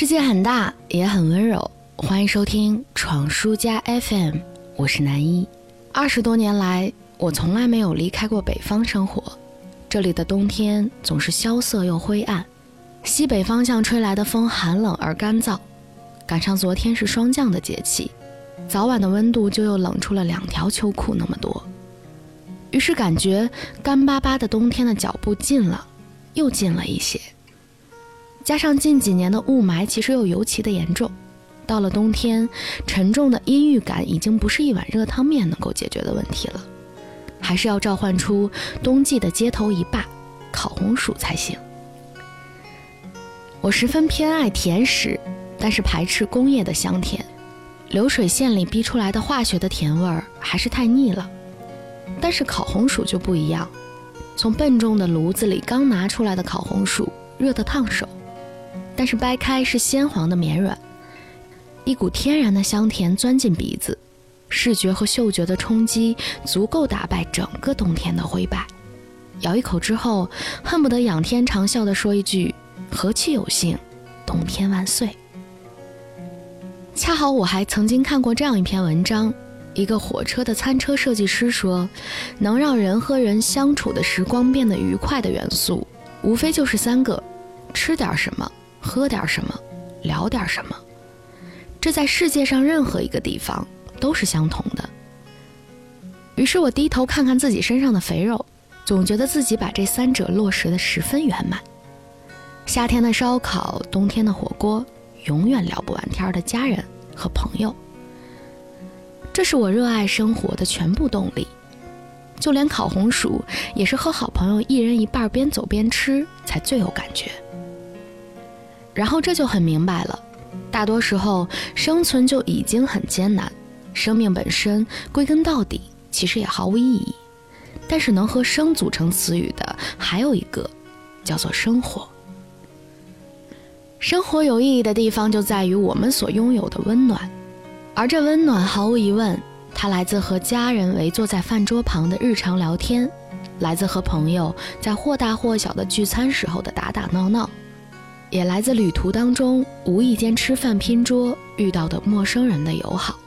世界很大，也很温柔。欢迎收听闯书家 FM，我是南一。二十多年来，我从来没有离开过北方生活。这里的冬天总是萧瑟又灰暗，西北方向吹来的风寒冷而干燥，赶上昨天是霜降的节气，早晚的温度就又冷出了两条秋裤那么多。于是感觉干巴巴的冬天的脚步近了，又近了一些。加上近几年的雾霾，其实又尤其的严重。到了冬天，沉重的阴郁感已经不是一碗热汤面能够解决的问题了，还是要召唤出冬季的街头一霸——烤红薯才行。我十分偏爱甜食，但是排斥工业的香甜，流水线里逼出来的化学的甜味儿还是太腻了。但是烤红薯就不一样，从笨重的炉子里刚拿出来的烤红薯，热得烫手。但是掰开是鲜黄的绵软，一股天然的香甜钻进鼻子，视觉和嗅觉的冲击足够打败整个冬天的灰败。咬一口之后，恨不得仰天长啸地说一句：“何其有幸，冬天万岁！”恰好我还曾经看过这样一篇文章，一个火车的餐车设计师说，能让人和人相处的时光变得愉快的元素，无非就是三个：吃点什么。喝点什么，聊点什么，这在世界上任何一个地方都是相同的。于是我低头看看自己身上的肥肉，总觉得自己把这三者落实的十分圆满。夏天的烧烤，冬天的火锅，永远聊不完天的家人和朋友，这是我热爱生活的全部动力。就连烤红薯，也是和好朋友一人一半，边走边吃，才最有感觉。然后这就很明白了，大多时候生存就已经很艰难，生命本身归根到底其实也毫无意义。但是能和“生”组成词语的还有一个，叫做生活。生活有意义的地方就在于我们所拥有的温暖，而这温暖毫无疑问，它来自和家人围坐在饭桌旁的日常聊天，来自和朋友在或大或小的聚餐时候的打打闹闹。也来自旅途当中无意间吃饭拼桌遇到的陌生人的友好。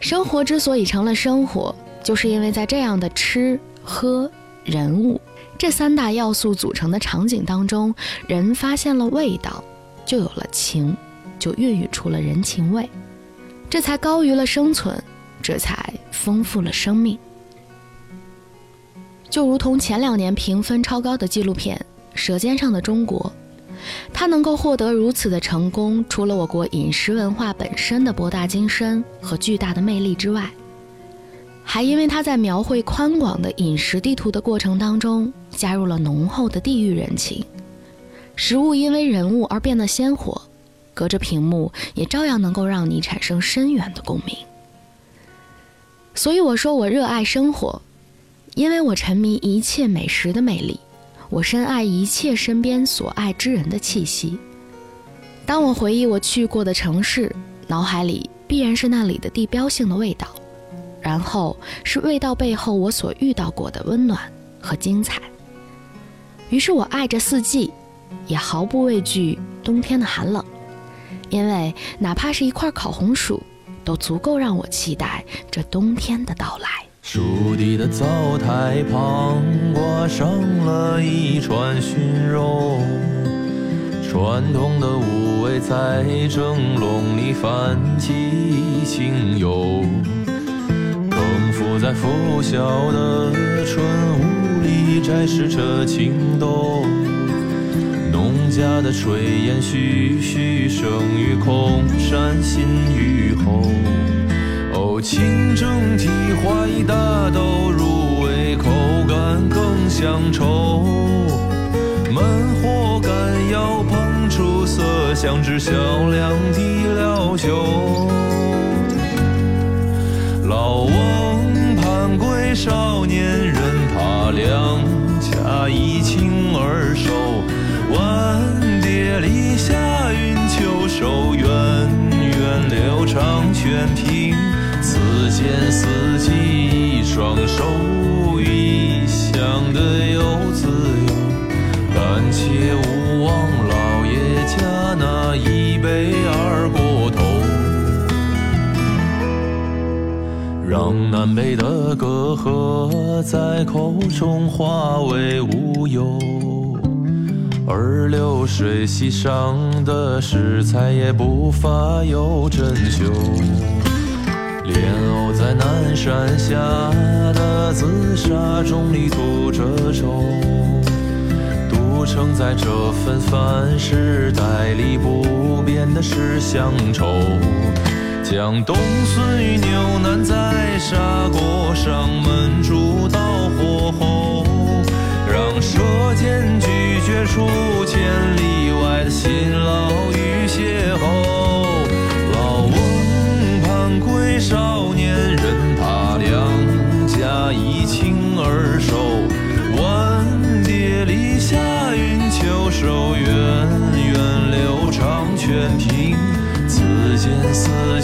生活之所以成了生活，就是因为在这样的吃喝人物这三大要素组成的场景当中，人发现了味道，就有了情，就孕育出了人情味，这才高于了生存，这才丰富了生命。就如同前两年评分超高的纪录片。《舌尖上的中国》，它能够获得如此的成功，除了我国饮食文化本身的博大精深和巨大的魅力之外，还因为它在描绘宽广的饮食地图的过程当中，加入了浓厚的地域人情。食物因为人物而变得鲜活，隔着屏幕也照样能够让你产生深远的共鸣。所以我说我热爱生活，因为我沉迷一切美食的魅力。我深爱一切身边所爱之人的气息。当我回忆我去过的城市，脑海里必然是那里的地标性的味道，然后是味道背后我所遇到过的温暖和精彩。于是我爱着四季，也毫不畏惧冬天的寒冷，因为哪怕是一块烤红薯，都足够让我期待这冬天的到来。树底的灶台旁挂上了一串熏肉，传统的五味在蒸笼里泛起清幽，更浮在拂晓的春雾里摘示着情动，农家的炊烟徐徐升于空山新雨后。清蒸蹄花大豆入味，口感更香稠。焖火干要烹出色香，只小两滴料酒。老翁盼归，少年人怕两家一清二瘦。晚蝶篱下云秋收，源远流长全凭。见四季，双手一想的有自由，但切勿忘老爷家那一杯二锅头。让南北的隔阂在口中化为乌有。而流水席上的食材也不乏有珍馐。莲藕在南山下的紫砂盅里吐着粥，独盛在这份饭食代里不变的是乡愁。将冬笋与牛腩在砂锅上焖煮到火候，让舌尖咀嚼出千里外的辛劳与邂逅。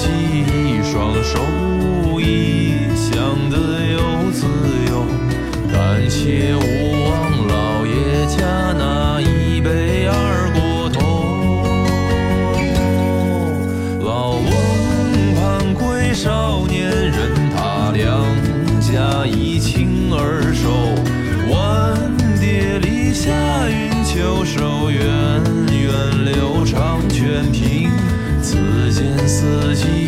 四季一双手，异乡的游自由。但且勿忘老爷家那一杯二锅头。老翁盼归少年人，他两家一清二瘦。四季